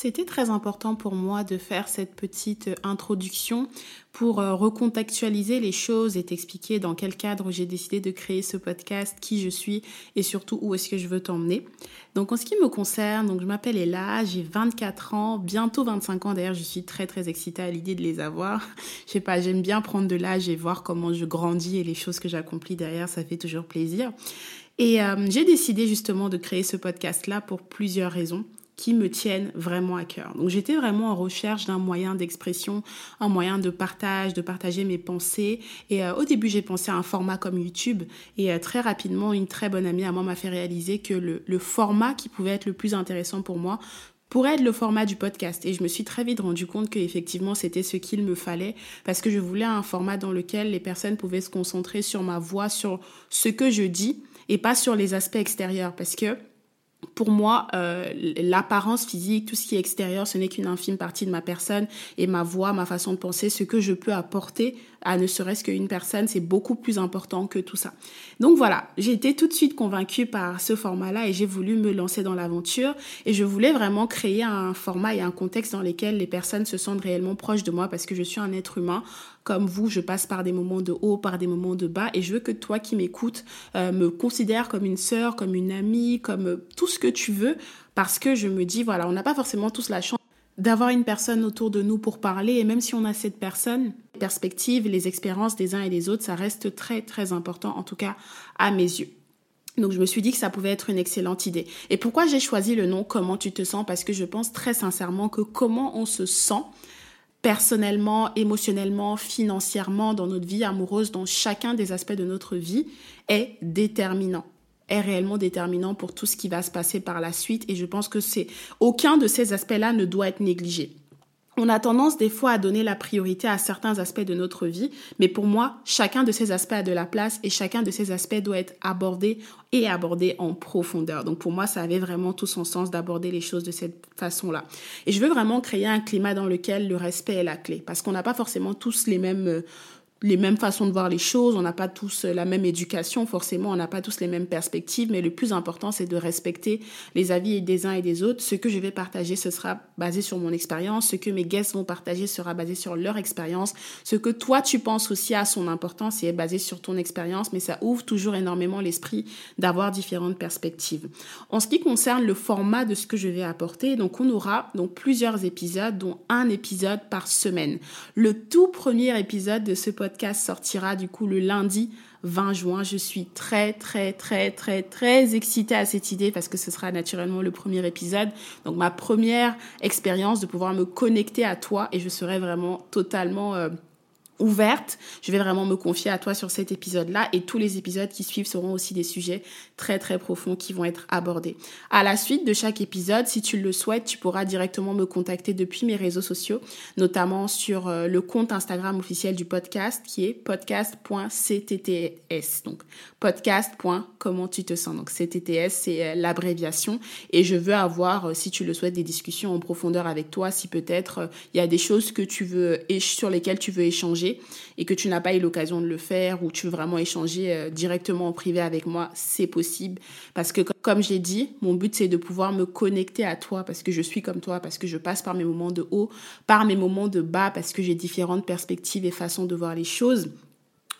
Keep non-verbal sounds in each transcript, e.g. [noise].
C'était très important pour moi de faire cette petite introduction pour euh, recontextualiser les choses et t'expliquer dans quel cadre j'ai décidé de créer ce podcast, qui je suis et surtout où est-ce que je veux t'emmener. Donc en ce qui me concerne, je m'appelle Ella, j'ai 24 ans, bientôt 25 ans d'ailleurs, je suis très très excitée à l'idée de les avoir. [laughs] Je sais pas, j'aime bien prendre de l'âge et voir comment je grandis et les choses que j'accomplis derrière, ça fait toujours plaisir. Et euh, j'ai décidé justement de créer ce podcast là pour plusieurs raisons qui me tiennent vraiment à cœur. Donc j'étais vraiment en recherche d'un moyen d'expression, un moyen de partage, de partager mes pensées. Et euh, au début, j'ai pensé à un format comme YouTube. Et euh, très rapidement, une très bonne amie à moi m'a fait réaliser que le, le format qui pouvait être le plus intéressant pour moi pourrait être le format du podcast. Et je me suis très vite rendu compte qu'effectivement, c'était ce qu'il me fallait parce que je voulais un format dans lequel les personnes pouvaient se concentrer sur ma voix, sur ce que je dis et pas sur les aspects extérieurs. Parce que pour moi, euh, l'apparence physique, tout ce qui est extérieur, ce n'est qu'une infime partie de ma personne et ma voix, ma façon de penser, ce que je peux apporter à ne serait-ce qu'une personne, c'est beaucoup plus important que tout ça. Donc voilà, j'ai été tout de suite convaincue par ce format-là et j'ai voulu me lancer dans l'aventure et je voulais vraiment créer un format et un contexte dans lequel les personnes se sentent réellement proches de moi parce que je suis un être humain comme vous, je passe par des moments de haut, par des moments de bas, et je veux que toi qui m'écoutes euh, me considères comme une sœur, comme une amie, comme tout ce que tu veux, parce que je me dis, voilà, on n'a pas forcément tous la chance d'avoir une personne autour de nous pour parler, et même si on a cette personne, les perspectives, les expériences des uns et des autres, ça reste très très important, en tout cas à mes yeux. Donc je me suis dit que ça pouvait être une excellente idée. Et pourquoi j'ai choisi le nom Comment tu te sens? Parce que je pense très sincèrement que comment on se sent, personnellement, émotionnellement, financièrement, dans notre vie amoureuse, dans chacun des aspects de notre vie, est déterminant est réellement déterminant pour tout ce qui va se passer par la suite et je pense que c'est aucun de ces aspects-là ne doit être négligé on a tendance des fois à donner la priorité à certains aspects de notre vie, mais pour moi, chacun de ces aspects a de la place et chacun de ces aspects doit être abordé et abordé en profondeur. Donc pour moi, ça avait vraiment tout son sens d'aborder les choses de cette façon-là. Et je veux vraiment créer un climat dans lequel le respect est la clé, parce qu'on n'a pas forcément tous les mêmes euh, les mêmes façons de voir les choses, on n'a pas tous la même éducation, forcément, on n'a pas tous les mêmes perspectives, mais le plus important, c'est de respecter les avis des uns et des autres. Ce que je vais partager, ce sera basé sur mon expérience, ce que mes guests vont partager sera basé sur leur expérience, ce que toi tu penses aussi à son importance et est basé sur ton expérience, mais ça ouvre toujours énormément l'esprit d'avoir différentes perspectives. En ce qui concerne le format de ce que je vais apporter, donc on aura donc plusieurs épisodes, dont un épisode par semaine. Le tout premier épisode de ce podcast podcast sortira du coup le lundi 20 juin. Je suis très très très très très excitée à cette idée parce que ce sera naturellement le premier épisode. Donc ma première expérience de pouvoir me connecter à toi et je serai vraiment totalement euh, ouverte. Je vais vraiment me confier à toi sur cet épisode-là et tous les épisodes qui suivent seront aussi des sujets très très profonds qui vont être abordés. À la suite de chaque épisode, si tu le souhaites, tu pourras directement me contacter depuis mes réseaux sociaux, notamment sur euh, le compte Instagram officiel du podcast qui est podcast.ctts. Donc podcast. Comment tu te sens. Donc ctts c'est euh, l'abréviation et je veux avoir euh, si tu le souhaites des discussions en profondeur avec toi si peut-être il y a des choses que tu veux sur lesquelles tu veux échanger et que tu n'as pas eu l'occasion de le faire ou tu veux vraiment échanger euh, directement en privé avec moi, c'est possible. Parce que comme j'ai dit, mon but c'est de pouvoir me connecter à toi parce que je suis comme toi, parce que je passe par mes moments de haut, par mes moments de bas, parce que j'ai différentes perspectives et façons de voir les choses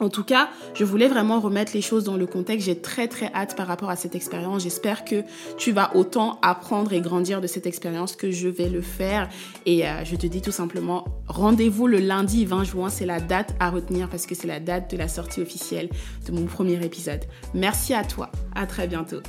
En tout cas, je voulais vraiment remettre les choses dans le contexte. J'ai très très hâte par rapport à cette expérience. J'espère que tu vas autant apprendre et grandir de cette expérience que je vais le faire. Et euh, je te dis tout simplement, rendez-vous le lundi 20 juin. C'est la date à retenir parce que c'est la date de la sortie officielle de mon premier épisode. Merci à toi. À très bientôt.